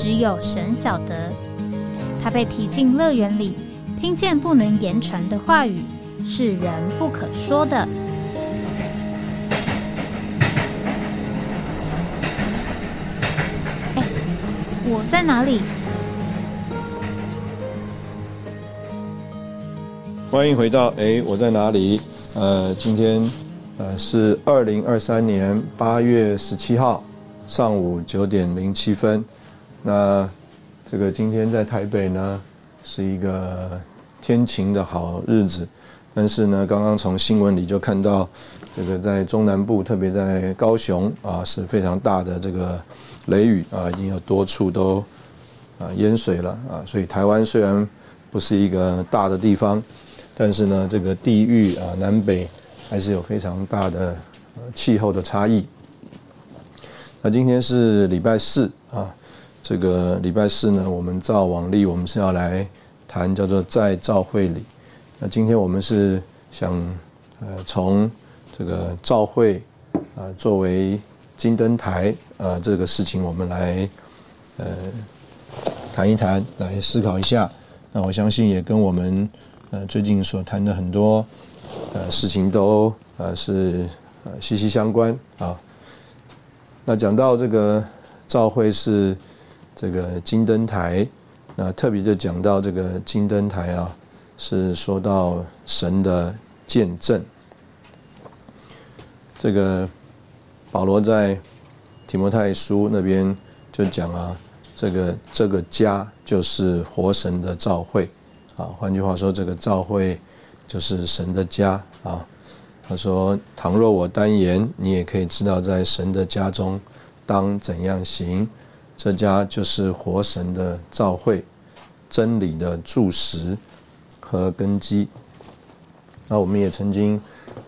只有神晓得，他被提进乐园里，听见不能言传的话语，是人不可说的。哎，我在哪里？欢迎回到哎，我在哪里？呃，今天呃是二零二三年八月十七号上午九点零七分。那这个今天在台北呢，是一个天晴的好日子，但是呢，刚刚从新闻里就看到，这个在中南部，特别在高雄啊，是非常大的这个雷雨啊，已经有多处都啊淹水了啊。所以台湾虽然不是一个大的地方，但是呢，这个地域啊南北还是有非常大的气候的差异。那今天是礼拜四啊。这个礼拜四呢，我们照往例，我们是要来谈叫做在召会里。那今天我们是想呃从这个召会啊作为金灯台啊这个事情，我们来呃谈一谈，来思考一下。那我相信也跟我们呃最近所谈的很多呃事情都呃是呃息息相关啊。那讲到这个召会是。这个金灯台，那特别就讲到这个金灯台啊，是说到神的见证。这个保罗在提摩太书那边就讲啊，这个这个家就是活神的召会啊。换句话说，这个召会就是神的家啊。他说：“倘若我单言，你也可以知道，在神的家中当怎样行。”这家就是活神的召会，真理的柱石和根基。那我们也曾经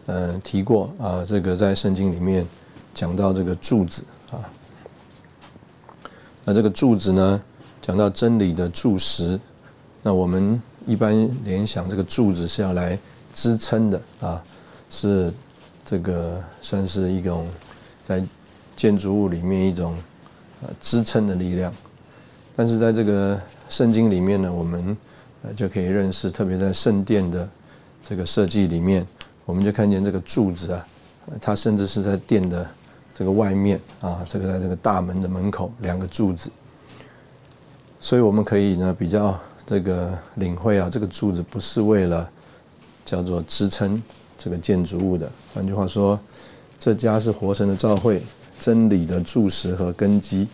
呃提过啊，这个在圣经里面讲到这个柱子啊。那这个柱子呢，讲到真理的柱石。那我们一般联想这个柱子是要来支撑的啊，是这个算是一种在建筑物里面一种。呃，支撑的力量，但是在这个圣经里面呢，我们呃就可以认识，特别在圣殿的这个设计里面，我们就看见这个柱子啊，它甚至是在殿的这个外面啊，这个在这个大门的门口两个柱子，所以我们可以呢比较这个领会啊，这个柱子不是为了叫做支撑这个建筑物的，换句话说，这家是活神的教会。真理的柱石和根基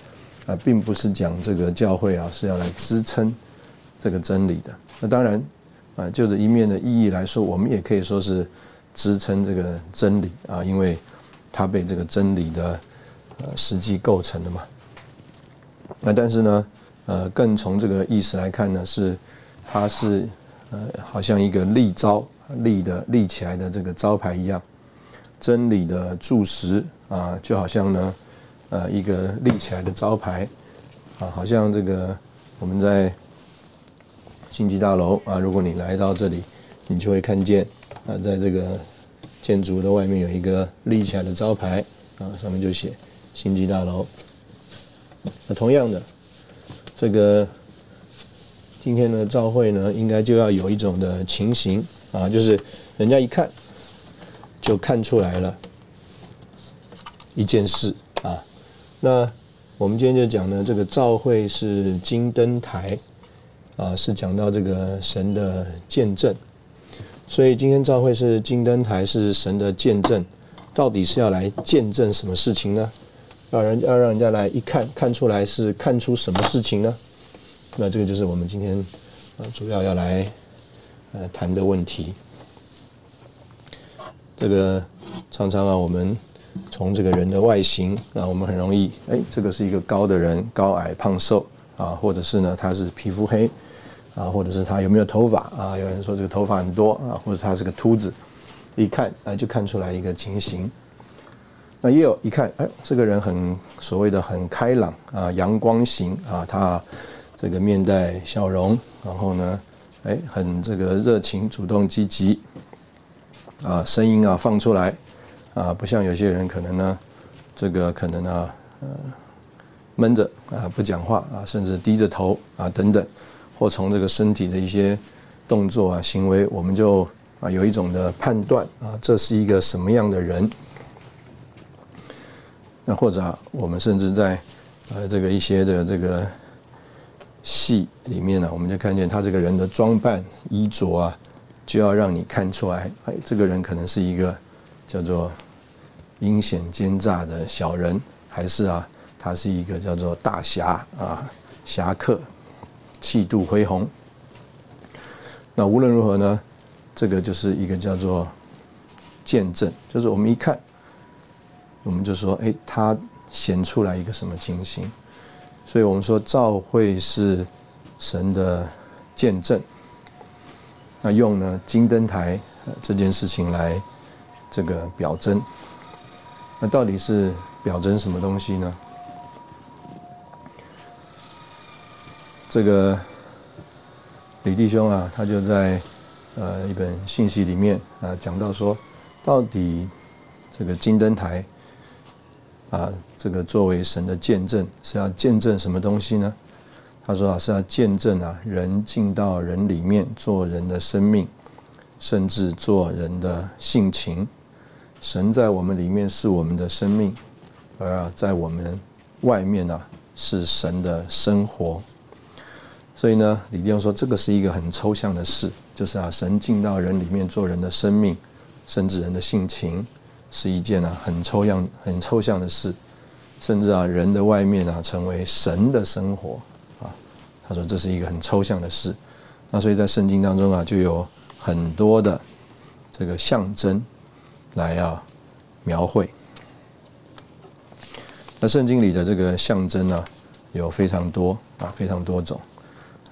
啊，并不是讲这个教会啊是要来支撑这个真理的。那当然啊，就这一面的意义来说，我们也可以说是支撑这个真理啊，因为它被这个真理的实际构成的嘛。那但是呢，呃，更从这个意思来看呢，是它是呃好像一个立招立的立起来的这个招牌一样。真理的柱石啊，就好像呢，呃，一个立起来的招牌啊，好像这个我们在星际大楼啊，如果你来到这里，你就会看见啊，在这个建筑的外面有一个立起来的招牌啊，上面就写星际大楼。那同样的，这个今天的召会呢，应该就要有一种的情形啊，就是人家一看。就看出来了一件事啊，那我们今天就讲呢，这个召会是金灯台啊，是讲到这个神的见证，所以今天召会是金灯台，是神的见证，到底是要来见证什么事情呢？要人要让人家来一看看出来是看出什么事情呢？那这个就是我们今天啊主要要来呃谈的问题。这个常常啊，我们从这个人的外形啊，我们很容易哎，这个是一个高的人，高矮胖瘦啊，或者是呢他是皮肤黑啊，或者是他有没有头发啊？有人说这个头发很多啊，或者他是个秃子，一看啊就看出来一个情形。那也有一看，哎，这个人很所谓的很开朗啊，阳光型啊，他这个面带笑容，然后呢，哎，很这个热情、主动、积极啊，声音啊放出来啊，不像有些人可能呢，这个可能呢，呃。闷着啊，不讲话啊，甚至低着头啊，等等，或从这个身体的一些动作啊、行为，我们就啊有一种的判断啊，这是一个什么样的人？那或者啊，我们甚至在呃这个一些的这个戏里面呢，我们就看见他这个人的装扮衣着啊，就要让你看出来，哎，这个人可能是一个叫做阴险奸诈的小人，还是啊？他是一个叫做大侠啊，侠客，气度恢宏。那无论如何呢，这个就是一个叫做见证，就是我们一看，我们就说，哎，他显出来一个什么情形？所以我们说，照会是神的见证。那用呢金灯台这件事情来这个表征，那到底是表征什么东西呢？这个李弟兄啊，他就在呃一本信息里面啊讲到说，到底这个金灯台啊，这个作为神的见证是要见证什么东西呢？他说啊是要见证啊人进到人里面做人的生命，甚至做人的性情。神在我们里面是我们的生命，而在我们外面呢是神的生活。所以呢，李弟兄说，这个是一个很抽象的事，就是啊，神进到人里面做人的生命，甚至人的性情，是一件啊很抽象、很抽象的事，甚至啊，人的外面啊成为神的生活啊。他说这是一个很抽象的事。那所以在圣经当中啊，就有很多的这个象征来啊描绘。那圣经里的这个象征呢，有非常多啊，非常多种。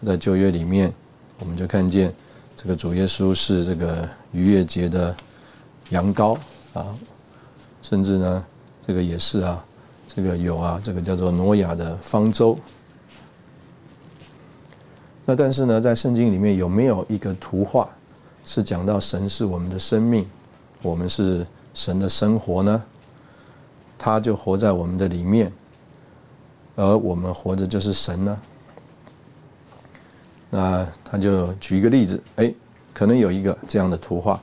在旧约里面，我们就看见这个主耶稣是这个逾越节的羊羔啊，甚至呢，这个也是啊，这个有啊，这个叫做挪亚的方舟。那但是呢，在圣经里面有没有一个图画是讲到神是我们的生命，我们是神的生活呢？他就活在我们的里面，而我们活着就是神呢？那他就举一个例子，哎，可能有一个这样的图画，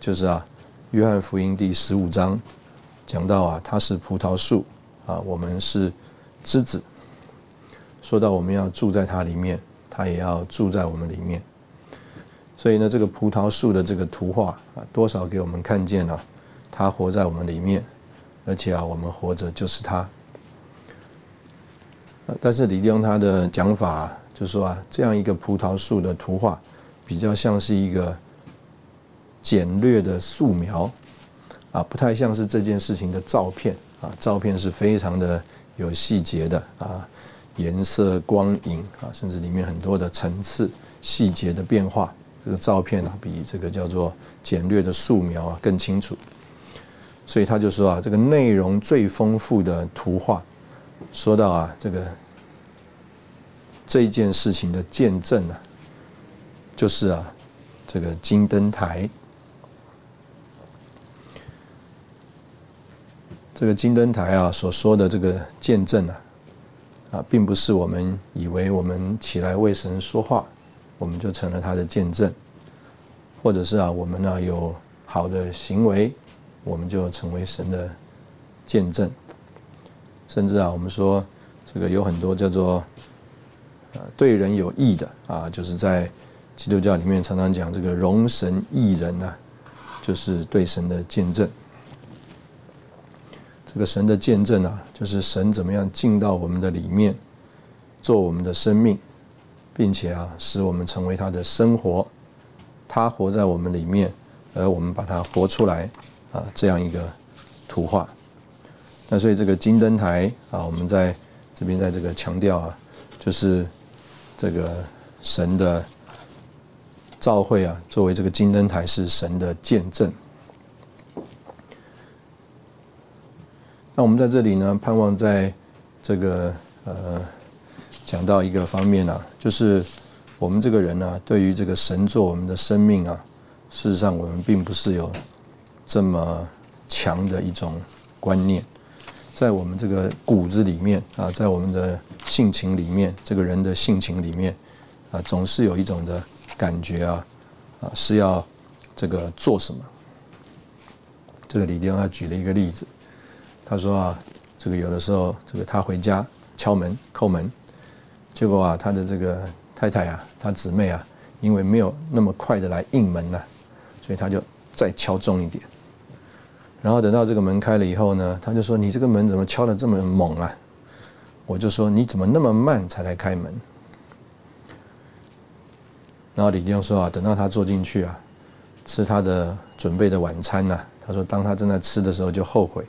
就是啊，约翰福音第十五章讲到啊，他是葡萄树啊，我们是枝子。说到我们要住在它里面，他也要住在我们里面。所以呢，这个葡萄树的这个图画啊，多少给我们看见了，它活在我们里面，而且啊，我们活着就是它。但是李用他的讲法。就说啊，这样一个葡萄树的图画，比较像是一个简略的素描，啊，不太像是这件事情的照片啊。照片是非常的有细节的啊，颜色、光影啊，甚至里面很多的层次、细节的变化。这个照片啊，比这个叫做简略的素描啊更清楚。所以他就说啊，这个内容最丰富的图画，说到啊，这个。这件事情的见证啊，就是啊，这个金灯台。这个金灯台啊所说的这个见证啊，啊，并不是我们以为我们起来为神说话，我们就成了他的见证，或者是啊，我们呢有好的行为，我们就成为神的见证，甚至啊，我们说这个有很多叫做。对人有益的啊，就是在基督教里面常常讲这个容神益人呐，就是对神的见证。这个神的见证啊，就是神怎么样进到我们的里面，做我们的生命，并且啊，使我们成为他的生活，他活在我们里面，而我们把它活出来啊，这样一个图画。那所以这个金灯台啊，我们在这边在这个强调啊。就是这个神的召会啊，作为这个金灯台是神的见证。那我们在这里呢，盼望在这个呃讲到一个方面啊，就是我们这个人呢，对于这个神做我们的生命啊，事实上我们并不是有这么强的一种观念，在我们这个骨子里面啊，在我们的性情里面，这个人的性情里面啊，总是有一种的感觉啊啊，是要这个做什么？这个李丁他举了一个例子。他说啊，这个有的时候，这个他回家敲门叩门，结果啊，他的这个太太啊，他姊妹啊，因为没有那么快的来应门呢，所以他就再敲重一点。然后等到这个门开了以后呢，他就说：“你这个门怎么敲的这么猛啊？”我就说：“你怎么那么慢才来开门？”然后李丁说啊，等到他坐进去啊，吃他的准备的晚餐呢，他说：“当他正在吃的时候，就后悔。”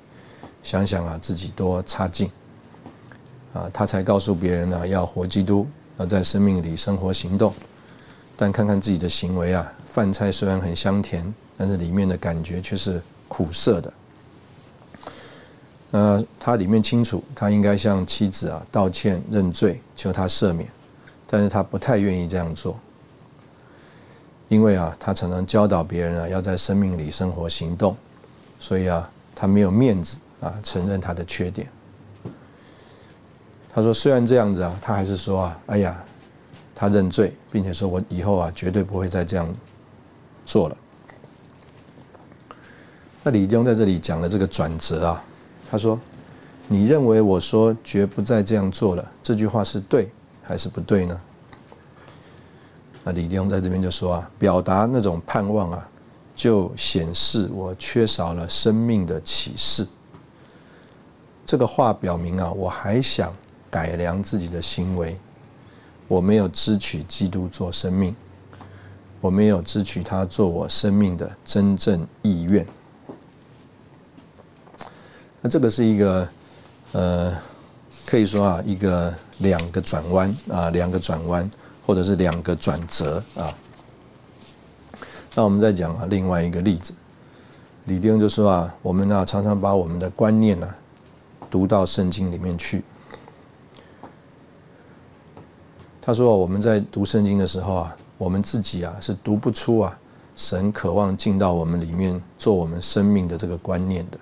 想想啊，自己多差劲啊！他才告诉别人呢，要活基督，要在生命里生活行动。但看看自己的行为啊，饭菜虽然很香甜，但是里面的感觉却是苦涩的。呃，他里面清楚，他应该向妻子啊道歉认罪，求他赦免，但是他不太愿意这样做，因为啊，他常常教导别人啊，要在生命里生活行动，所以啊，他没有面子。啊，承认他的缺点。他说：“虽然这样子啊，他还是说啊，哎呀，他认罪，并且说我以后啊，绝对不会再这样做了。”那李丁在这里讲了这个转折啊，他说：“你认为我说绝不再这样做了，这句话是对还是不对呢？”那李丁在这边就说啊，表达那种盼望啊，就显示我缺少了生命的启示。这个话表明啊，我还想改良自己的行为，我没有支取基督做生命，我没有支取他做我生命的真正意愿。那这个是一个呃，可以说啊，一个两个转弯啊，两个转弯，或者是两个转折啊。那我们再讲啊，另外一个例子，李丁就说啊，我们呢常常把我们的观念呢。读到圣经里面去。他说：“我们在读圣经的时候啊，我们自己啊是读不出啊神渴望进到我们里面做我们生命的这个观念的。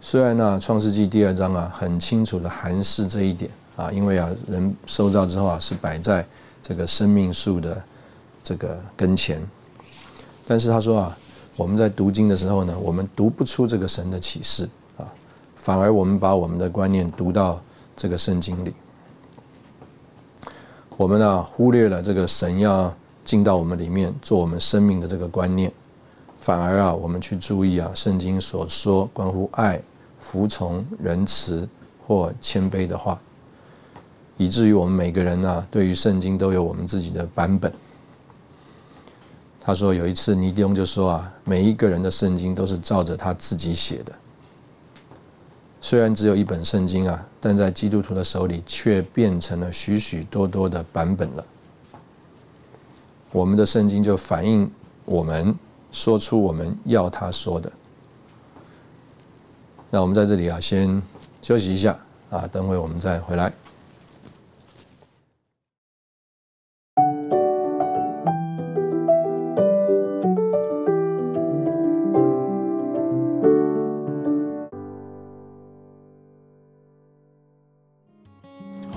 虽然呢，《创世纪》第二章啊很清楚的含示这一点啊，因为啊人受造之后啊是摆在这个生命树的这个跟前，但是他说啊，我们在读经的时候呢，我们读不出这个神的启示啊。”反而我们把我们的观念读到这个圣经里，我们呢忽略了这个神要进到我们里面做我们生命的这个观念，反而啊我们去注意啊圣经所说关乎爱、服从、仁慈或谦卑的话，以至于我们每个人呢对于圣经都有我们自己的版本。他说有一次尼迪翁就说啊，每一个人的圣经都是照着他自己写的。虽然只有一本圣经啊，但在基督徒的手里却变成了许许多多的版本了。我们的圣经就反映我们说出我们要他说的。那我们在这里啊，先休息一下啊，等会我们再回来。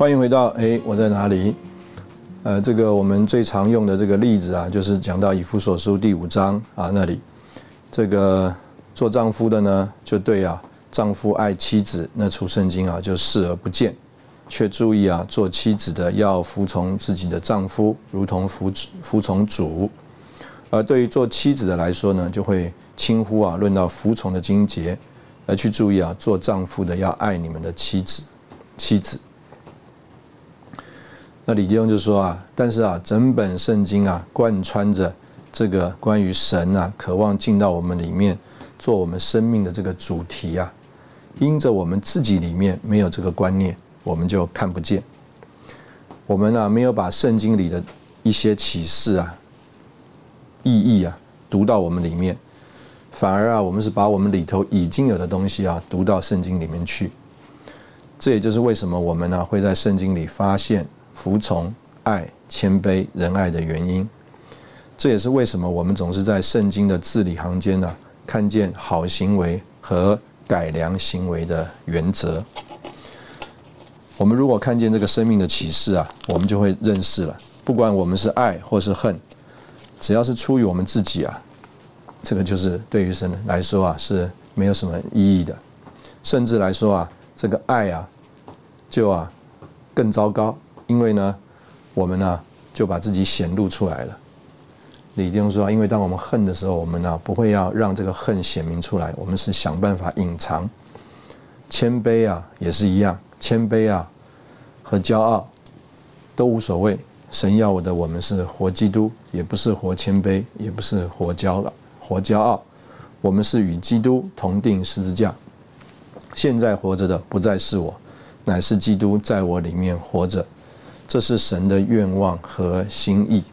欢迎回到哎，我在哪里？呃，这个我们最常用的这个例子啊，就是讲到以弗所书第五章啊那里，这个做丈夫的呢，就对啊，丈夫爱妻子那处圣经啊，就视而不见，却注意啊，做妻子的要服从自己的丈夫，如同服服从主。而对于做妻子的来说呢，就会轻忽啊，论到服从的经节，而去注意啊，做丈夫的要爱你们的妻子，妻子。那李弟兄就说啊，但是啊，整本圣经啊，贯穿着这个关于神啊，渴望进到我们里面做我们生命的这个主题啊，因着我们自己里面没有这个观念，我们就看不见。我们呢没有把圣经里的一些启示啊、意义啊读到我们里面，反而啊，我们是把我们里头已经有的东西啊读到圣经里面去。这也就是为什么我们呢会在圣经里发现服从、爱、谦卑、仁爱的原因。这也是为什么我们总是在圣经的字里行间呢看见好行为和改良行为的原则。我们如果看见这个生命的启示啊，我们就会认识了。不管我们是爱或是恨，只要是出于我们自己啊，这个就是对于神来说啊是没有什么意义的。甚至来说啊，这个爱啊，就啊更糟糕，因为呢，我们呢就把自己显露出来了。李弟兄说，因为当我们恨的时候，我们呢不会要让这个恨显明出来，我们是想办法隐藏。谦卑啊，也是一样。谦卑啊，和骄傲都无所谓。神要我的，我们是活基督，也不是活谦卑，也不是活骄了，活骄傲。我们是与基督同定十字架。现在活着的不再是我，乃是基督在我里面活着。这是神的愿望和心意。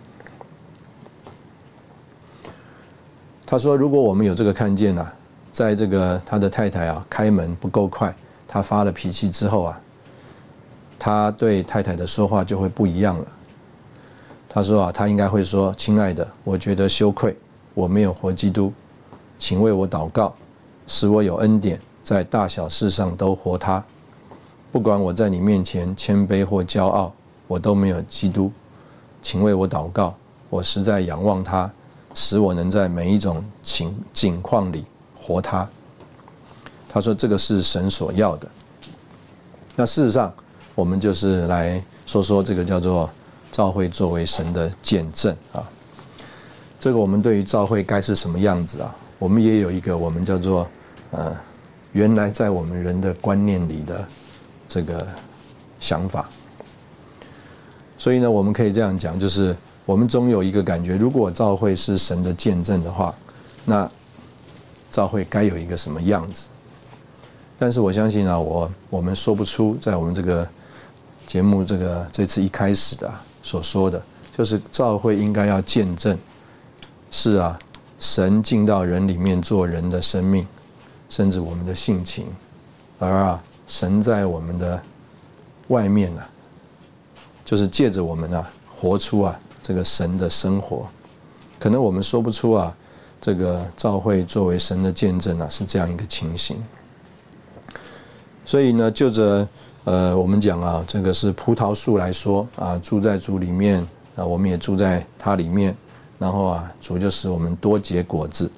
他说：“如果我们有这个看见啊，在这个他的太太啊开门不够快。”他发了脾气之后啊，他对太太的说话就会不一样了。他说啊，他应该会说：“亲爱的，我觉得羞愧，我没有活基督，请为我祷告，使我有恩典，在大小事上都活他。不管我在你面前谦卑或骄傲，我都没有基督，请为我祷告。我实在仰望他，使我能在每一种情境况里活他。”他说：“这个是神所要的。那事实上，我们就是来说说这个叫做教会作为神的见证啊。这个我们对于教会该是什么样子啊？我们也有一个我们叫做呃，原来在我们人的观念里的这个想法。所以呢，我们可以这样讲，就是我们总有一个感觉：如果召会是神的见证的话，那召会该有一个什么样子？”但是我相信啊，我我们说不出，在我们这个节目这个这次一开始的所说的，就是教会应该要见证，是啊，神进到人里面做人的生命，甚至我们的性情，而啊，神在我们的外面呢，就是借着我们啊，活出啊这个神的生活，可能我们说不出啊，这个教会作为神的见证啊，是这样一个情形。所以呢，就着呃，我们讲啊，这个是葡萄树来说啊，住在主里面啊，我们也住在它里面，然后啊，主就使我们多结果子。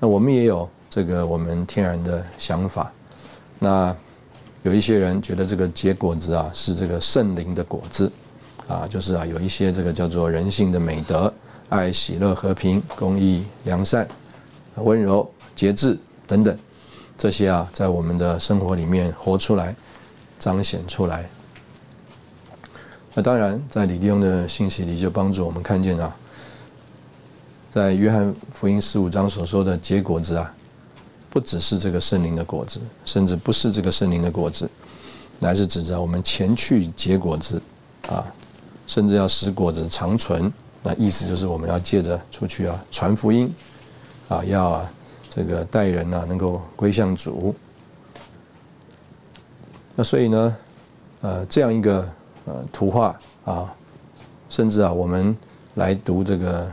那我们也有这个我们天然的想法。那有一些人觉得这个结果子啊，是这个圣灵的果子啊，就是啊，有一些这个叫做人性的美德，爱、喜乐、和平、公义、良善、温柔、节制等等。这些啊，在我们的生活里面活出来、彰显出来。那当然，在李弟兄的信息里，就帮助我们看见啊，在约翰福音十五章所说的结果子啊，不只是这个圣灵的果子，甚至不是这个圣灵的果子，乃是指着我们前去结果子啊，甚至要使果子长存。那意思就是我们要借着出去啊，传福音啊，要啊。这个待人呢，能够归向主。那所以呢，呃，这样一个呃图画啊，甚至啊，我们来读这个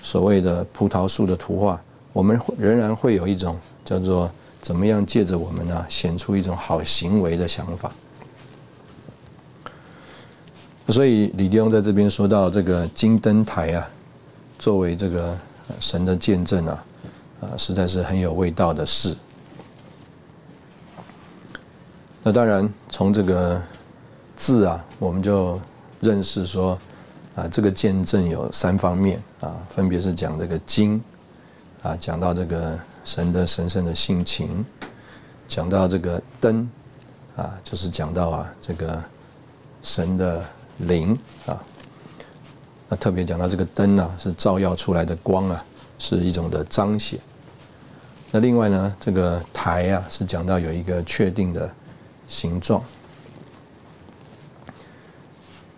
所谓的葡萄树的图画，我们仍然会有一种叫做怎么样借着我们呢，显出一种好行为的想法。所以李弟兄在这边说到这个金灯台啊，作为这个神的见证啊。啊，实在是很有味道的事。那当然，从这个字啊，我们就认识说，啊，这个见证有三方面啊，分别是讲这个经，啊，讲到这个神的神圣的性情，讲到这个灯，啊，就是讲到啊这个神的灵啊。那特别讲到这个灯啊，是照耀出来的光啊。是一种的彰显。那另外呢，这个台啊，是讲到有一个确定的形状。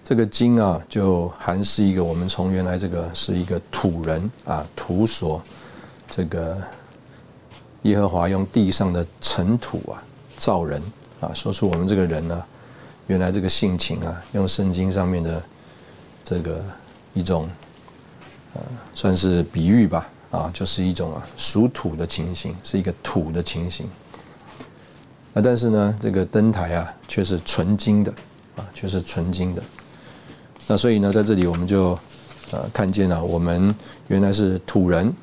这个金啊，就还是一个我们从原来这个是一个土人啊，土所这个耶和华用地上的尘土啊造人啊，说出我们这个人呢，原来这个性情啊，用圣经上面的这个一种呃，算是比喻吧啊，就是一种啊属土的情形，是一个土的情形。那但是呢，这个灯台啊，却是纯金的啊，却是纯金的。那所以呢，在这里我们就呃看见了，我们原来是土人。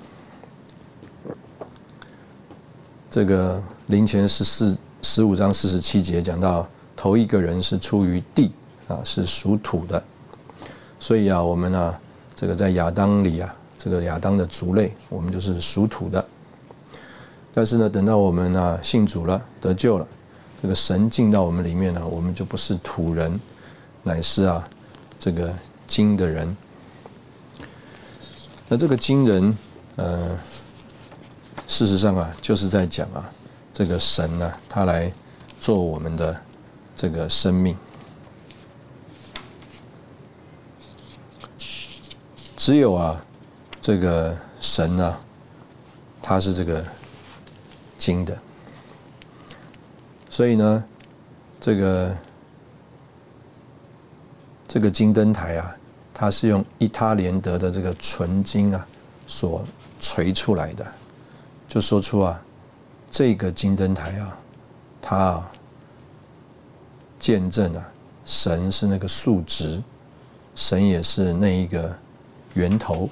这个灵前十四十五章四十七节讲到，头一个人是出于地啊，是属土的。所以啊，我们呢，这个在亚当里啊，这个亚当的族类，我们就是属土的。但是呢，等到我们啊信主了，得救了，这个神进到我们里面呢，我们就不是土人，乃是啊。这个金的人，那这个金人，呃，事实上啊，就是在讲啊，这个神呢，他来做我们的这个生命。只有啊，这个神呢，他是这个金的，所以呢，这个。这个金灯台啊，它是用伊他连德的这个纯金啊所锤出来的，就说出啊，这个金灯台啊，它啊见证啊，神是那个数值，神也是那一个源头。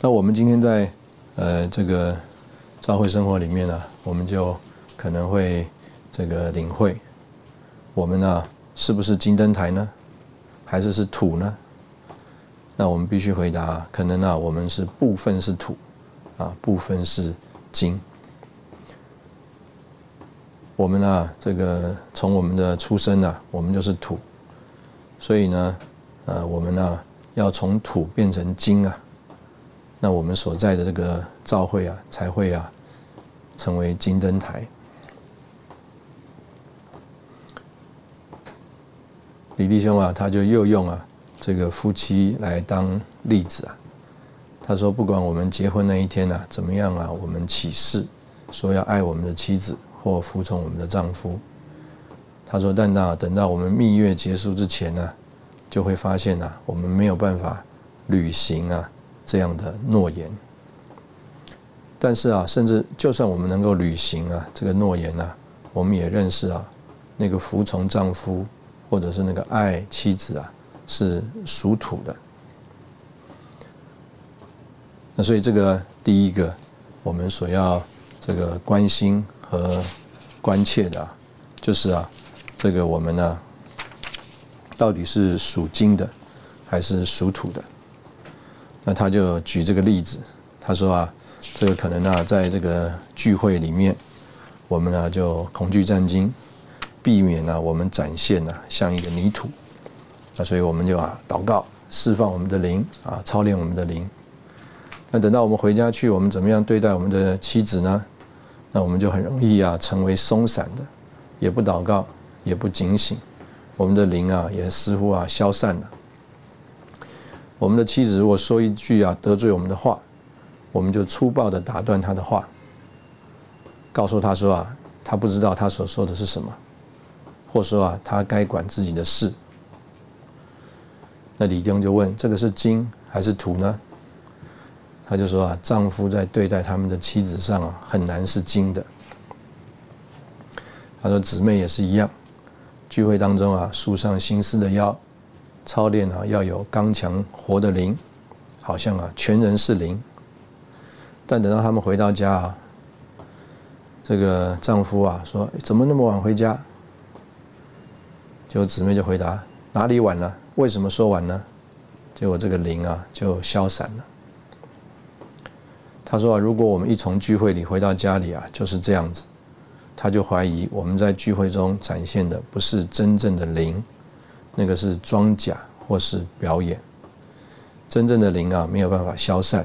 那我们今天在呃这个教会生活里面呢，我们就可能会。这个领会，我们呢是不是金灯台呢？还是是土呢？那我们必须回答，可能呢我们是部分是土，啊部分是金。我们呢这个从我们的出生呢，我们就是土，所以呢，呃我们呢要从土变成金啊，那我们所在的这个教会啊才会啊成为金灯台。李弟兄啊，他就又用啊这个夫妻来当例子啊。他说，不管我们结婚那一天啊怎么样啊，我们起誓说要爱我们的妻子或服从我们的丈夫。他说，但那等到我们蜜月结束之前呢，就会发现啊，我们没有办法履行啊这样的诺言。但是啊，甚至就算我们能够履行啊这个诺言啊，我们也认识啊那个服从丈夫。或者是那个爱妻子啊，是属土的。那所以这个第一个，我们所要这个关心和关切的，就是啊，这个我们呢，到底是属金的还是属土的？那他就举这个例子，他说啊，这个可能啊，在这个聚会里面，我们呢就恐惧战惊。避免呢，我们展现呢像一个泥土，所以我们就啊祷告，释放我们的灵啊，操练我们的灵。那等到我们回家去，我们怎么样对待我们的妻子呢？那我们就很容易啊成为松散的，也不祷告，也不警醒，我们的灵啊也似乎啊消散了。我们的妻子如果说一句啊得罪我们的话，我们就粗暴的打断他的话，告诉他说啊，他不知道他所说的是什么。或说啊，他该管自己的事。那李丁就问：这个是金还是土呢？他就说啊，丈夫在对待他们的妻子上啊，很难是金的。他说姊妹也是一样，聚会当中啊，树上心思的腰，操练啊，要有刚强活的灵，好像啊，全人是灵。但等到他们回到家啊，这个丈夫啊说：怎么那么晚回家？就姊妹就回答：哪里晚了？为什么说完呢？结果这个灵啊就消散了。他说啊，如果我们一从聚会里回到家里啊，就是这样子，他就怀疑我们在聚会中展现的不是真正的灵，那个是装甲或是表演。真正的灵啊没有办法消散，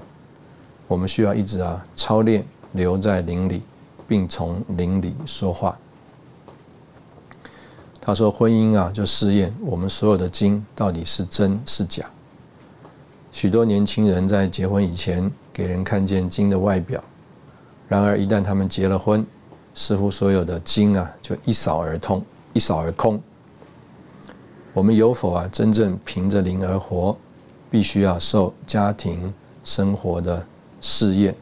我们需要一直啊操练留在灵里，并从灵里说话。他说婚姻啊，就试验我们所有的经到底是真是假。许多年轻人在结婚以前给人看见经的外表，然而一旦他们结了婚，似乎所有的经啊就一扫而通，一扫而空。我们有否啊真正凭着灵而活，必须要受家庭生活的试验。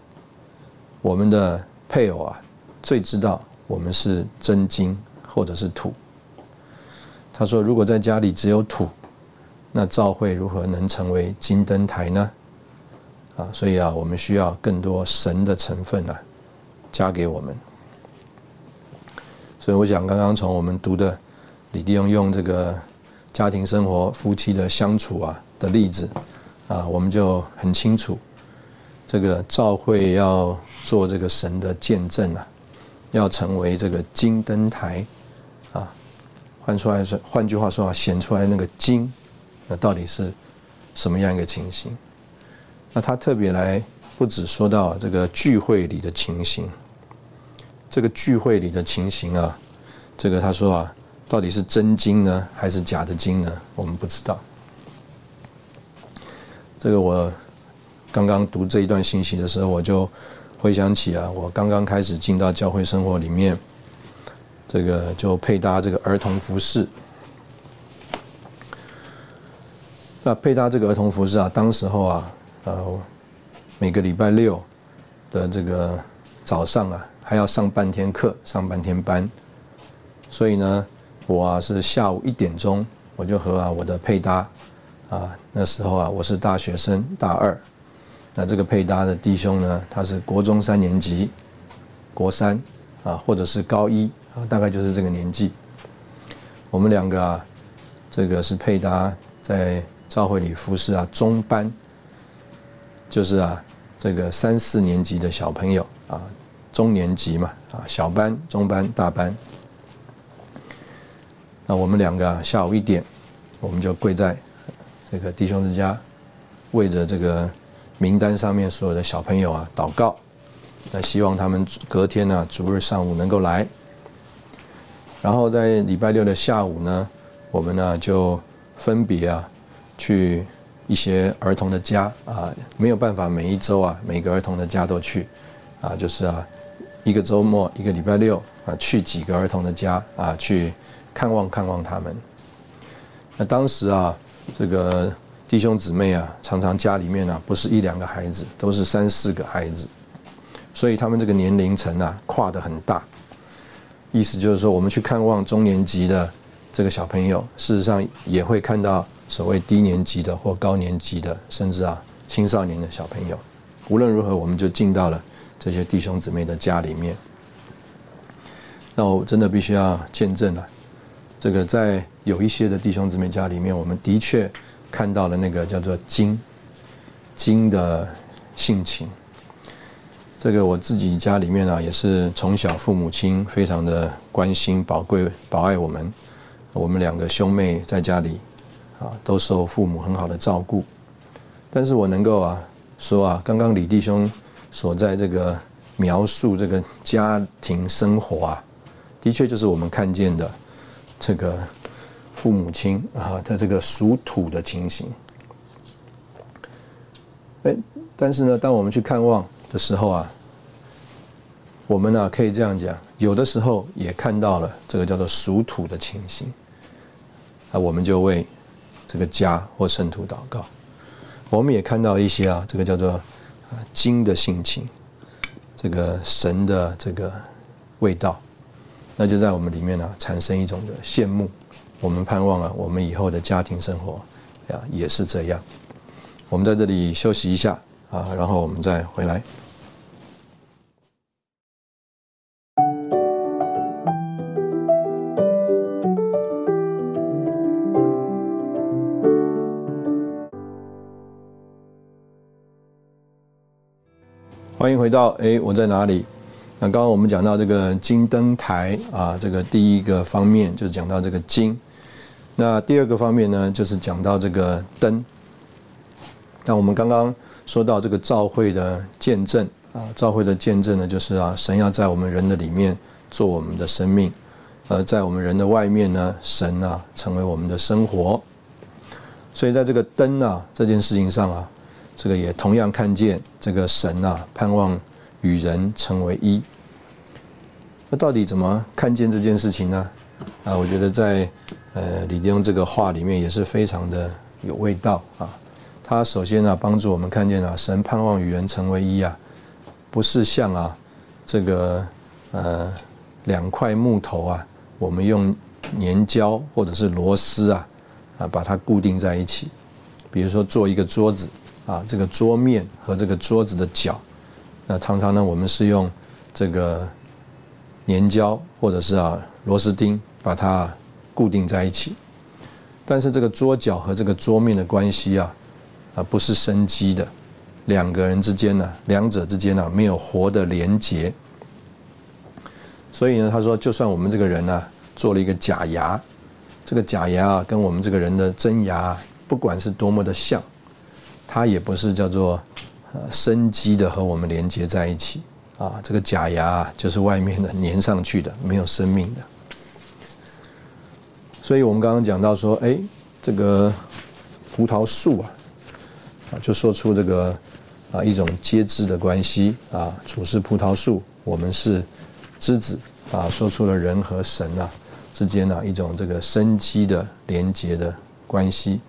我们的配偶啊，最知道我们是真金或者是土。他说：“如果在家里只有土，那教会如何能成为金灯台呢？”啊，所以啊，我们需要更多神的成分啊，加给我们。所以我想，刚刚从我们读的李弟兄用这个家庭生活、夫妻的相处啊的例子啊，我们就很清楚。这个教会要做这个神的见证啊，要成为这个金灯台，换出来说，换句话说啊，显出来那个金，那到底是什么样一个情形？那他特别来不止说到这个聚会里的情形，这个聚会里的情形啊，这个他说啊，到底是真金呢，还是假的金呢？我们不知道。这个我。刚刚读这一段信息的时候，我就回想起啊，我刚刚开始进到教会生活里面，这个就配搭这个儿童服饰。那配搭这个儿童服饰啊，当时候啊，呃，每个礼拜六的这个早上啊，还要上半天课，上半天班，所以呢，我啊是下午一点钟，我就和啊我的配搭啊，那时候啊我是大学生，大二。那这个配搭的弟兄呢，他是国中三年级，国三啊，或者是高一啊，大概就是这个年纪。我们两个啊，这个是配搭在教会里服侍啊，中班，就是啊，这个三四年级的小朋友啊，中年级嘛啊，小班、中班、大班。那我们两个啊，下午一点，我们就跪在这个弟兄之家，为着这个。名单上面所有的小朋友啊，祷告，那希望他们隔天呢，逐日上午能够来。然后在礼拜六的下午呢，我们呢就分别啊，去一些儿童的家啊，没有办法每一周啊，每个儿童的家都去，啊，就是啊，一个周末一个礼拜六啊，去几个儿童的家啊，去看望看望他们。那当时啊，这个。弟兄姊妹啊，常常家里面啊，不是一两个孩子，都是三四个孩子，所以他们这个年龄层啊，跨得很大。意思就是说，我们去看望中年级的这个小朋友，事实上也会看到所谓低年级的或高年级的，甚至啊青少年的小朋友。无论如何，我们就进到了这些弟兄姊妹的家里面。那我真的必须要见证了，这个在有一些的弟兄姊妹家里面，我们的确。看到了那个叫做金，金的性情。这个我自己家里面啊，也是从小父母亲非常的关心、宝贵、保爱我们。我们两个兄妹在家里啊，都受父母很好的照顾。但是我能够啊说啊，刚刚李弟兄所在这个描述这个家庭生活啊，的确就是我们看见的这个。父母亲啊，他这个属土的情形，哎，但是呢，当我们去看望的时候啊，我们呢可以这样讲，有的时候也看到了这个叫做属土的情形，啊，我们就为这个家或圣徒祷告。我们也看到一些啊，这个叫做啊金的性情，这个神的这个味道，那就在我们里面呢产生一种的羡慕。我们盼望啊，我们以后的家庭生活呀也是这样。我们在这里休息一下啊，然后我们再回来。回到哎，我在哪里？那刚刚我们讲到这个金灯台啊，这个第一个方面就是讲到这个金。那第二个方面呢，就是讲到这个灯。那我们刚刚说到这个召会的见证啊，召会的见证呢，就是啊，神要在我们人的里面做我们的生命，而在我们人的外面呢，神啊成为我们的生活。所以在这个灯啊这件事情上啊，这个也同样看见这个神啊盼望与人成为一。那到底怎么看见这件事情呢？啊，我觉得在呃李弟兄这个话里面也是非常的有味道啊。他首先呢帮助我们看见啊，神盼望与人成为一啊，不是像啊这个呃两块木头啊，我们用粘胶或者是螺丝啊啊把它固定在一起。比如说做一个桌子啊，这个桌面和这个桌子的角，那常常呢我们是用这个粘胶或者是啊螺丝钉把它固定在一起。但是这个桌角和这个桌面的关系啊。啊，不是生机的，两个人之间呢，两者之间呢，没有活的连结。所以呢，他说，就算我们这个人呢，做了一个假牙，这个假牙啊，跟我们这个人的真牙，不管是多么的像，它也不是叫做呃生机的和我们连接在一起啊。这个假牙啊就是外面的粘上去的，没有生命的。所以我们刚刚讲到说，哎，这个葡萄树啊。就说出这个啊一种接枝的关系啊，主是葡萄树，我们是枝子啊，说出了人和神啊之间呢一种这个生机的连接的关系。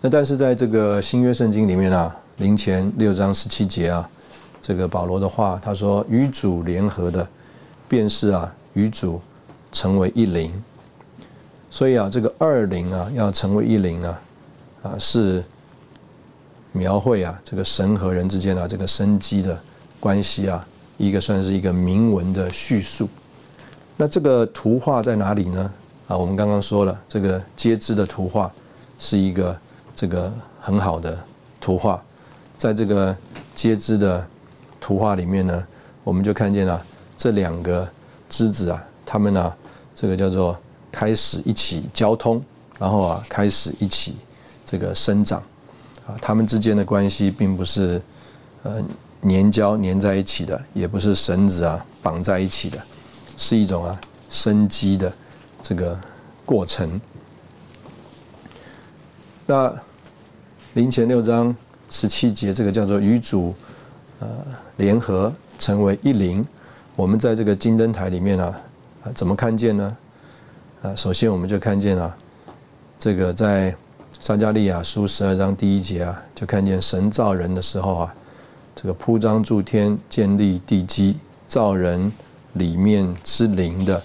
那但是在这个新约圣经里面啊，灵前六章十七节啊，这个保罗的话，他说与主联合的，便是啊与主成为一灵。所以啊，这个二灵啊要成为一灵啊。啊，是描绘啊，这个神和人之间啊，这个生机的关系啊，一个算是一个铭文的叙述。那这个图画在哪里呢？啊，我们刚刚说了，这个接枝的图画是一个这个很好的图画。在这个接枝的图画里面呢，我们就看见了这两个枝子啊，它们呢，这个叫做开始一起交通，然后啊，开始一起。这个生长，啊，他们之间的关系并不是呃粘胶粘在一起的，也不是绳子啊绑在一起的，是一种啊生机的这个过程。那灵前六章十七节，这个叫做与主呃联合成为一灵。我们在这个金灯台里面啊，啊怎么看见呢？啊，首先我们就看见啊，这个在。撒加利亚书十二章第一节啊，就看见神造人的时候啊，这个铺张诸天、建立地基、造人里面之灵的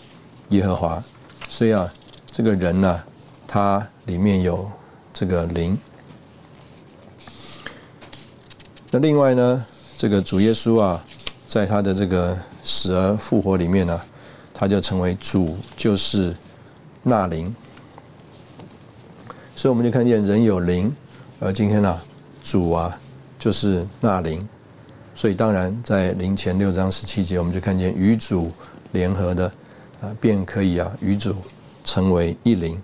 耶和华。所以啊，这个人呢，他里面有这个灵。那另外呢，这个主耶稣啊，在他的这个死而复活里面呢，他就成为主，就是那灵。所以我们就看见人有灵，而今天呢，主啊就是那灵，所以当然在灵前六章十七节，我们就看见与主联合的啊，便可以啊与主成为一灵。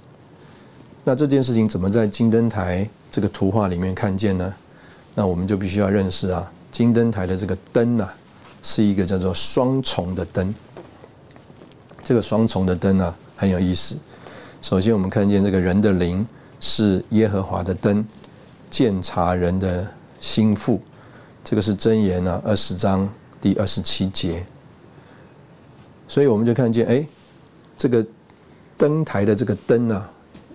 那这件事情怎么在金灯台这个图画里面看见呢？那我们就必须要认识啊，金灯台的这个灯啊，是一个叫做双重的灯。这个双重的灯啊很有意思。首先我们看见这个人的灵。是耶和华的灯，鉴察人的心腹。这个是箴言啊，二十章第二十七节。所以我们就看见，哎，这个灯台的这个灯啊，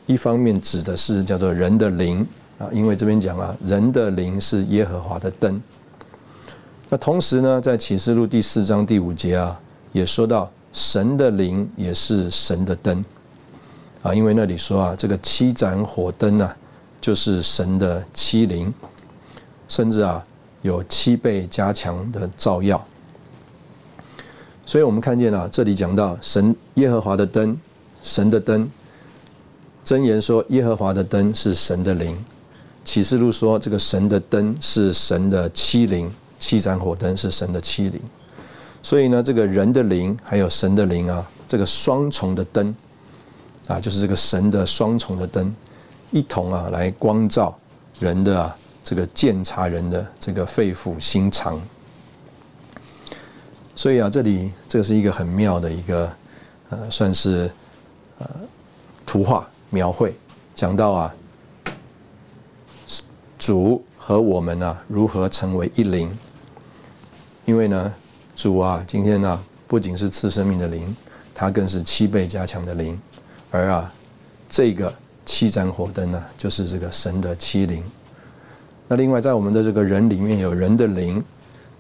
一方面指的是叫做人的灵啊，因为这边讲啊，人的灵是耶和华的灯。那同时呢，在启示录第四章第五节啊，也说到神的灵也是神的灯。啊，因为那里说啊，这个七盏火灯啊，就是神的七灵，甚至啊有七倍加强的照耀。所以我们看见啊，这里讲到神耶和华的灯，神的灯。箴言说耶和华的灯是神的灵，启示录说这个神的灯是神的七灵，七盏火灯是神的七灵。所以呢，这个人的灵还有神的灵啊，这个双重的灯。啊，就是这个神的双重的灯，一同啊来光照人的啊这个鉴察人的这个肺腑心肠。所以啊，这里这是一个很妙的一个呃，算是呃图画描绘，讲到啊，主和我们啊如何成为一灵。因为呢，主啊，今天呢不仅是赐生命的灵，它更是七倍加强的灵，而啊，这个七盏火灯呢，就是这个神的七灵。那另外，在我们的这个人里面有人的灵，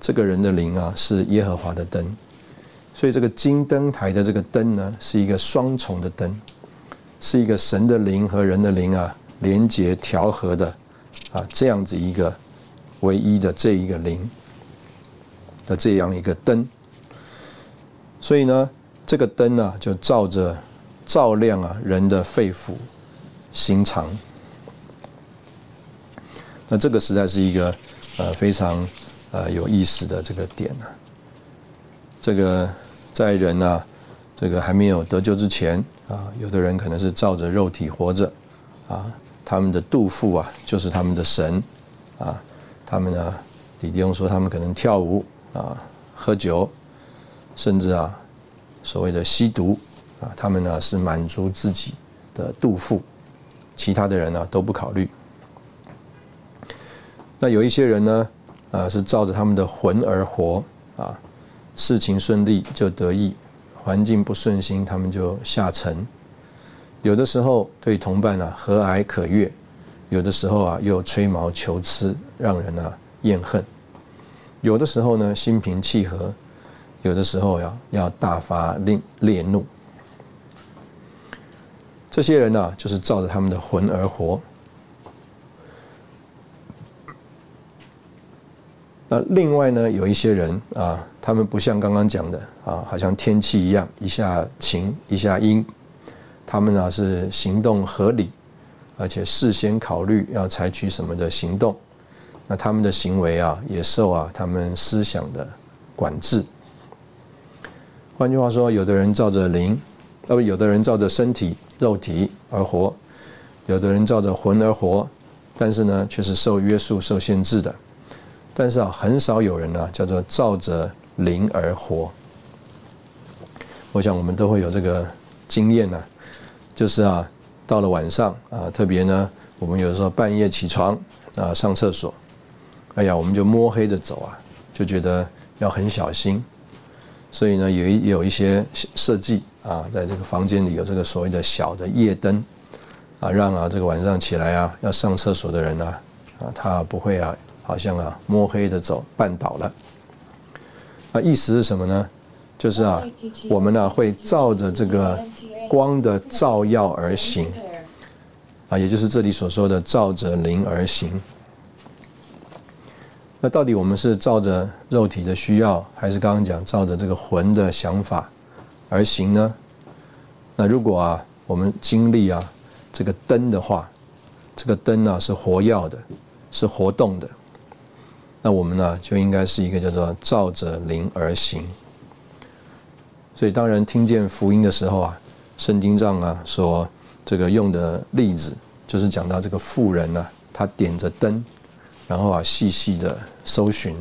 这个人的灵啊是耶和华的灯，所以这个金灯台的这个灯呢是一个双重的灯，是一个神的灵和人的灵啊连接调和的啊这样子一个唯一的这一个灵。的这样一个灯，所以呢，这个灯呢就照着照亮啊人的肺腑心肠。那这个实在是一个呃非常呃有意思的这个点呢。这个在人啊这个还没有得救之前啊，有的人可能是照着肉体活着啊，他们的肚腹啊就是他们的神啊，他们呢李弟兄说他们可能跳舞。啊，喝酒，甚至啊，所谓的吸毒啊，他们呢是满足自己的肚腹，其他的人呢都不考虑。那有一些人呢，呃，是照着他们的魂而活啊，事情顺利就得意，环境不顺心他们就下沉。有的时候对同伴啊和蔼可悦，有的时候啊又吹毛求疵，让人啊厌恨。有的时候呢，心平气和；有的时候呀，要大发烈烈怒。这些人呢，就是照着他们的魂而活。那另外呢，有一些人啊，他们不像刚刚讲的啊，好像天气一样，一下晴一下阴。他们呢是行动合理，而且事先考虑要采取什么的行动。那他们的行为啊，也受啊他们思想的管制。换句话说，有的人照着灵，呃不，有的人照着身体肉体而活，有的人照着魂而活，但是呢，却是受约束、受限制的。但是啊，很少有人呢叫做照着灵而活。我想我们都会有这个经验呢，就是啊，到了晚上啊，特别呢，我们有时候半夜起床啊，上厕所。哎呀，我们就摸黑着走啊，就觉得要很小心，所以呢，有一有一些设计啊，在这个房间里有这个所谓的小的夜灯啊，让啊这个晚上起来啊要上厕所的人啊啊，他不会啊，好像啊摸黑的走绊倒了。那意思是什么呢？就是啊，我们呢会照着这个光的照耀而行啊，也就是这里所说的照着灵而行。那到底我们是照着肉体的需要，还是刚刚讲照着这个魂的想法而行呢？那如果啊，我们经历啊这个灯的话，这个灯呢是活耀的，是活动的，那我们呢就应该是一个叫做照着灵而行。所以当人听见福音的时候啊，圣经上啊说这个用的例子，就是讲到这个妇人呢，她点着灯。然后啊，细细的搜寻。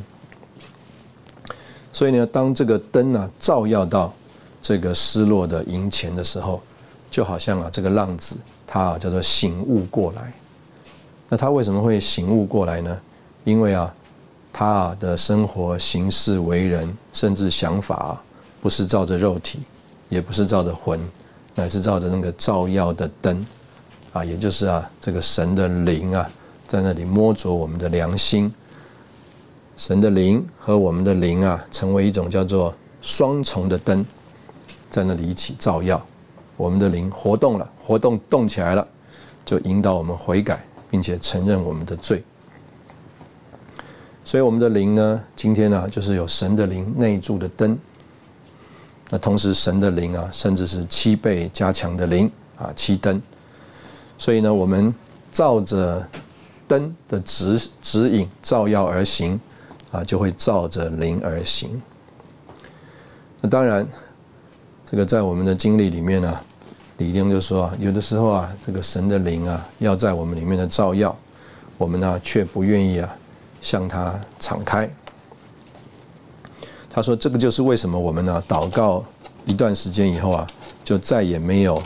所以呢，当这个灯呢照耀到这个失落的银钱的时候，就好像啊，这个浪子他啊叫做醒悟过来。那他为什么会醒悟过来呢？因为啊，他的生活、行事、为人，甚至想法，不是照着肉体，也不是照着魂，乃是照着那个照耀的灯啊，也就是啊这个神的灵啊。在那里摸着我们的良心，神的灵和我们的灵啊，成为一种叫做双重的灯，在那里一起照耀，我们的灵活动了，活动动起来了，就引导我们悔改，并且承认我们的罪。所以我们的灵呢，今天呢，就是有神的灵内住的灯。那同时，神的灵啊，甚至是七倍加强的灵啊，七灯。所以呢，我们照着。灯的指指引照耀而行，啊，就会照着灵而行。那当然，这个在我们的经历里面呢，李丁就说啊，有的时候啊，这个神的灵啊，要在我们里面的照耀，我们呢却不愿意啊向他敞开。他说这个就是为什么我们呢祷告一段时间以后啊，就再也没有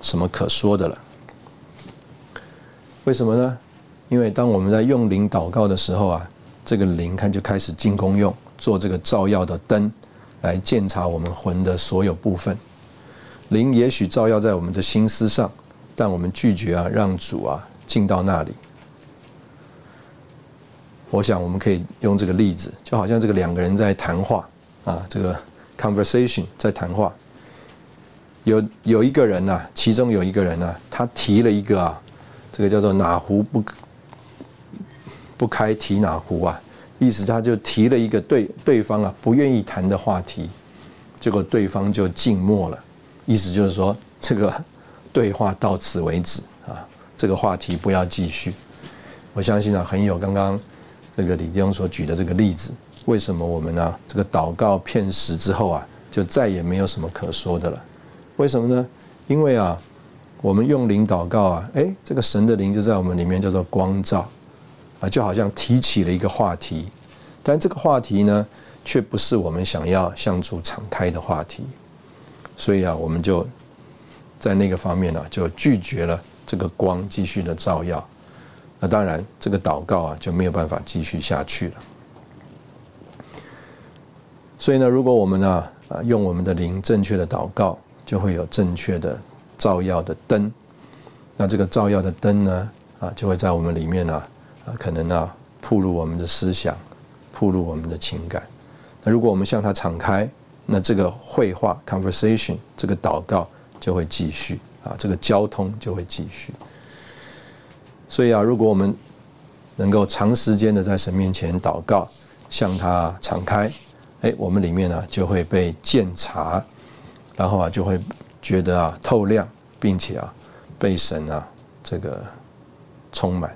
什么可说的了。为什么呢？因为当我们在用灵祷告的时候啊，这个灵看就开始进攻用，做这个照耀的灯，来检查我们魂的所有部分。灵也许照耀在我们的心思上，但我们拒绝啊，让主啊进到那里。我想我们可以用这个例子，就好像这个两个人在谈话啊，这个 conversation 在谈话。有有一个人呐，其中有一个人呐，他提了一个啊。这个叫做哪壶不不开提哪壶啊？意思他就提了一个对对方啊不愿意谈的话题，结果对方就静默了。意思就是说，这个对话到此为止啊，这个话题不要继续。我相信啊，很有刚刚这个李弟兄所举的这个例子。为什么我们呢？这个祷告片时之后啊，就再也没有什么可说的了？为什么呢？因为啊。我们用灵祷告啊，哎，这个神的灵就在我们里面，叫做光照，啊，就好像提起了一个话题，但这个话题呢，却不是我们想要向主敞开的话题，所以啊，我们就在那个方面呢，就拒绝了这个光继续的照耀，那当然，这个祷告啊就没有办法继续下去了。所以呢，如果我们呢，啊，用我们的灵正确的祷告，就会有正确的。照耀的灯，那这个照耀的灯呢，啊，就会在我们里面呢，啊，可能呢，铺入我们的思想，铺入我们的情感。那如果我们向他敞开，那这个绘画 （conversation） 这个祷告就会继续啊，这个交通就会继续。所以啊，如果我们能够长时间的在神面前祷告，向他敞开，哎，我们里面呢就会被鉴察，然后啊就会。觉得啊透亮，并且啊被神啊这个充满。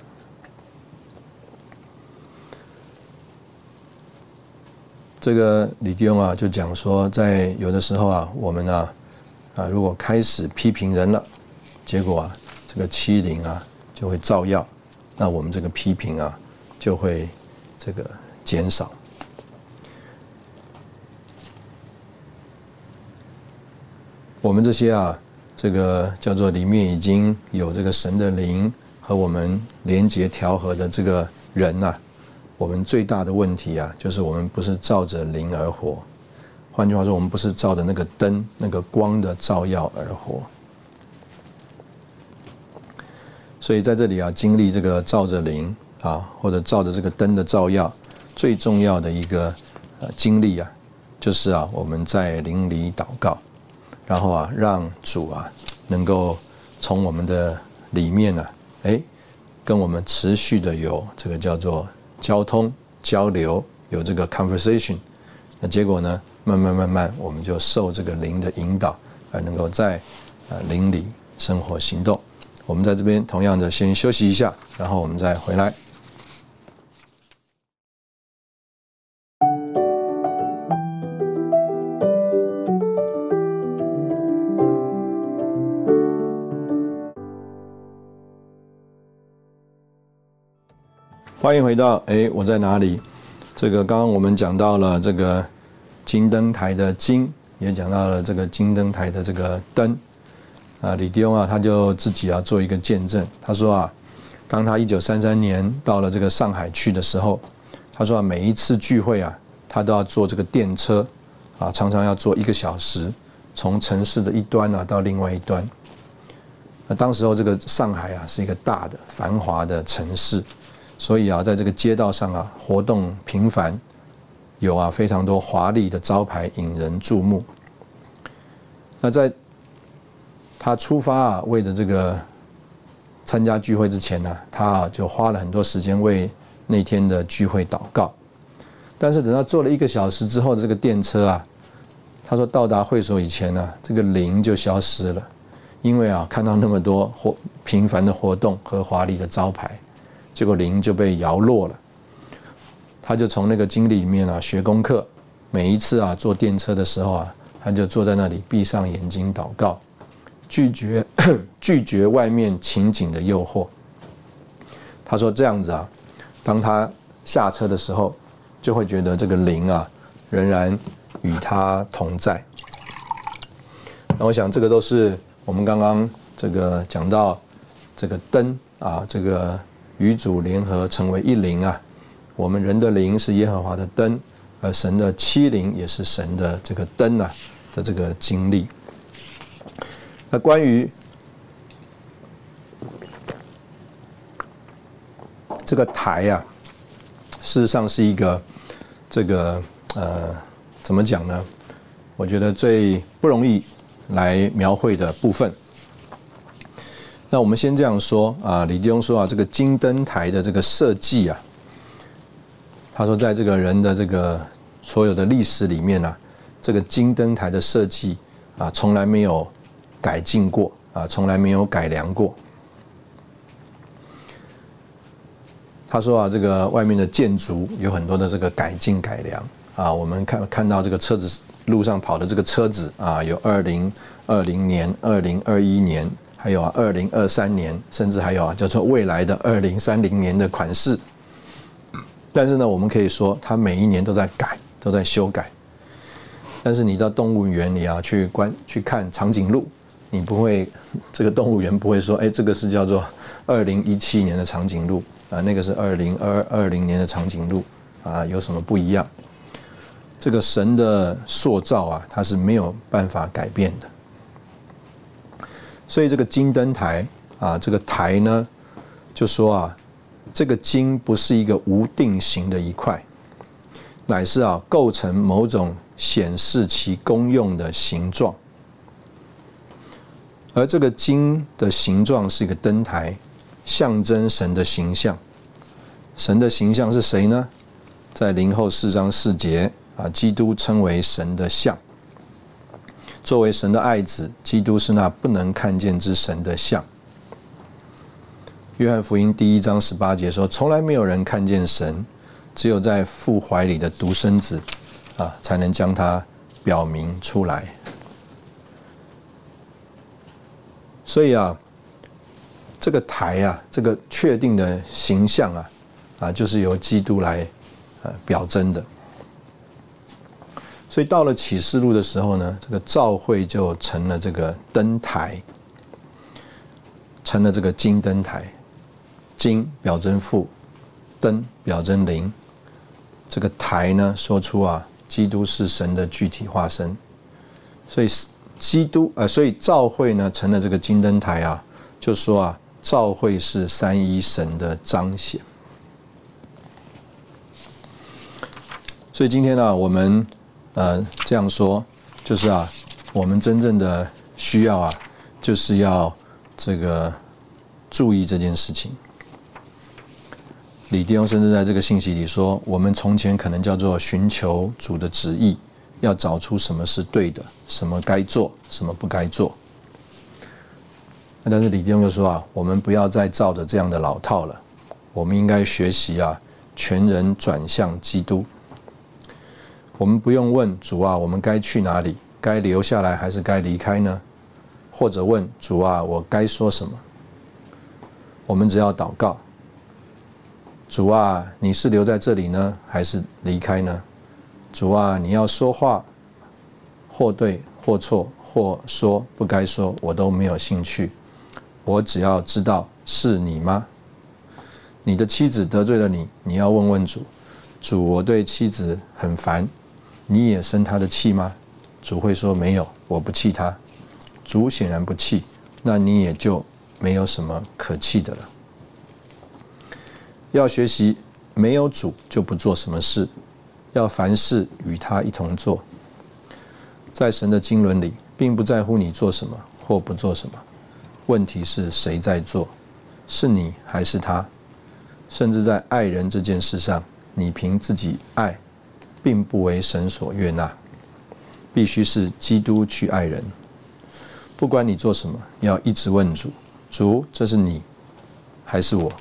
这个李弟兄啊就讲说，在有的时候啊，我们啊啊如果开始批评人了，结果啊这个欺凌啊就会照耀，那我们这个批评啊就会这个减少。我们这些啊，这个叫做里面已经有这个神的灵和我们连接调和的这个人呐，我们最大的问题啊，就是我们不是照着灵而活。换句话说，我们不是照着那个灯、那个光的照耀而活。所以在这里啊，经历这个照着灵啊，或者照着这个灯的照耀，最重要的一个呃经历啊，就是啊，我们在灵里祷告。然后啊，让主啊能够从我们的里面呢，哎，跟我们持续的有这个叫做交通交流，有这个 conversation。那结果呢，慢慢慢慢，我们就受这个灵的引导，而能够在啊灵里生活行动。我们在这边同样的先休息一下，然后我们再回来。欢迎回到哎，我在哪里？这个刚刚我们讲到了这个金灯台的金，也讲到了这个金灯台的这个灯。啊，李迪翁啊，他就自己啊做一个见证。他说啊，当他一九三三年到了这个上海去的时候，他说啊，每一次聚会啊，他都要坐这个电车，啊，常常要坐一个小时，从城市的一端啊到另外一端。那当时候这个上海啊是一个大的繁华的城市。所以啊，在这个街道上啊，活动频繁，有啊非常多华丽的招牌引人注目。那在他出发啊，为的这个参加聚会之前呢，他啊就花了很多时间为那天的聚会祷告。但是等到坐了一个小时之后的这个电车啊，他说到达会所以前呢，这个灵就消失了，因为啊看到那么多活频繁的活动和华丽的招牌。结果灵就被摇落了，他就从那个经历里面啊学功课，每一次啊坐电车的时候啊，他就坐在那里闭上眼睛祷告，拒绝 拒绝外面情景的诱惑。他说这样子啊，当他下车的时候，就会觉得这个灵啊，仍然与他同在。那我想，这个都是我们刚刚这个讲到这个灯啊，这个与主联合成为一灵啊。我们人的灵是耶和华的灯，而神的欺灵也是神的这个灯啊的这个经历。那关于这个台啊，事实上是一个这个呃，怎么讲呢？我觉得最不容易来描绘的部分。那我们先这样说啊，李弟兄说啊，这个金灯台的这个设计啊，他说在这个人的这个所有的历史里面呢，这个金灯台的设计啊，从来没有改进过啊，从来没有改良过。他说啊，这个外面的建筑有很多的这个改进改良啊。我们看看到这个车子路上跑的这个车子啊，有二零二零年、二零二一年，还有啊二零二三年，甚至还有啊叫做未来的二零三零年的款式。但是呢，我们可以说它每一年都在改，都在修改。但是你到动物园里啊去观去看长颈鹿，你不会这个动物园不会说，哎，这个是叫做二零一七年的长颈鹿。啊，那个是二零二二零年的长颈鹿啊，有什么不一样？这个神的塑造啊，它是没有办法改变的。所以这个金灯台啊，这个台呢，就说啊，这个金不是一个无定型的一块，乃是啊构成某种显示其功用的形状。而这个金的形状是一个灯台。象征神的形象，神的形象是谁呢？在灵后四章四节啊，基督称为神的像，作为神的爱子，基督是那不能看见之神的像。约翰福音第一章十八节说：“从来没有人看见神，只有在父怀里的独生子啊，才能将他表明出来。”所以啊。这个台啊，这个确定的形象啊，啊，就是由基督来呃表征的。所以到了启示录的时候呢，这个召会就成了这个灯台，成了这个金灯台。金表征父，灯表征灵。这个台呢，说出啊，基督是神的具体化身。所以基督呃，所以召会呢，成了这个金灯台啊，就说啊。召会是三一神的彰显，所以今天呢，我们呃这样说，就是啊，我们真正的需要啊，就是要这个注意这件事情。李弟兄甚至在这个信息里说，我们从前可能叫做寻求主的旨意，要找出什么是对的，什么该做，什么不该做。但是李弟兄就说啊，我们不要再照着这样的老套了，我们应该学习啊，全人转向基督。我们不用问主啊，我们该去哪里？该留下来还是该离开呢？或者问主啊，我该说什么？我们只要祷告，主啊，你是留在这里呢，还是离开呢？主啊，你要说话，或对或错，或说不该说，我都没有兴趣。我只要知道是你吗？你的妻子得罪了你，你要问问主。主，我对妻子很烦，你也生他的气吗？主会说没有，我不气他。主显然不气，那你也就没有什么可气的了。要学习，没有主就不做什么事，要凡事与他一同做。在神的经纶里，并不在乎你做什么或不做什么。问题是谁在做？是你还是他？甚至在爱人这件事上，你凭自己爱，并不为神所悦纳。必须是基督去爱人。不管你做什么，要一直问主：主，这是你还是我？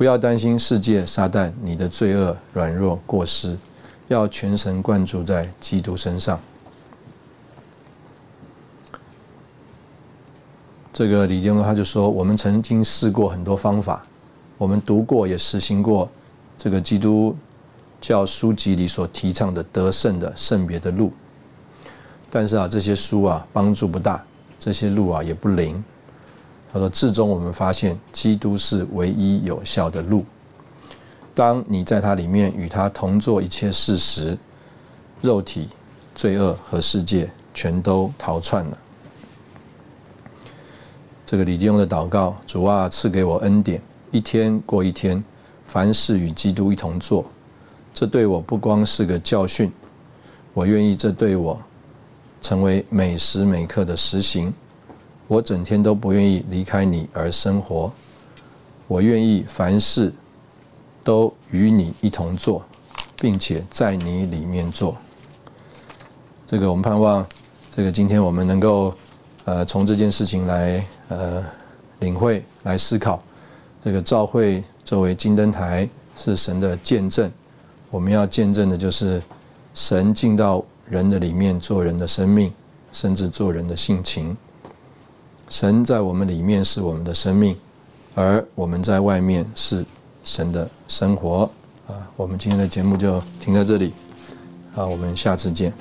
不要担心世界、撒旦、你的罪恶、软弱、过失，要全神贯注在基督身上。这个李丁他就说：“我们曾经试过很多方法，我们读过也实行过这个基督教书籍里所提倡的得胜的圣别的路。但是啊，这些书啊帮助不大，这些路啊也不灵。他说，至终我们发现，基督是唯一有效的路。当你在它里面与他同做一切事时，肉体、罪恶和世界全都逃窜了。这个李弟兄的祷告：主啊，赐给我恩典，一天过一天，凡事与基督一同做。这对我不光是个教训，我愿意这对我成为每时每刻的实行。我整天都不愿意离开你而生活。我愿意凡事都与你一同做，并且在你里面做。这个我们盼望，这个今天我们能够呃从这件事情来呃领会来思考。这个召会作为金灯台是神的见证。我们要见证的就是神进到人的里面做人的生命，甚至做人的性情。神在我们里面是我们的生命，而我们在外面是神的生活。啊，我们今天的节目就停在这里。啊，我们下次见。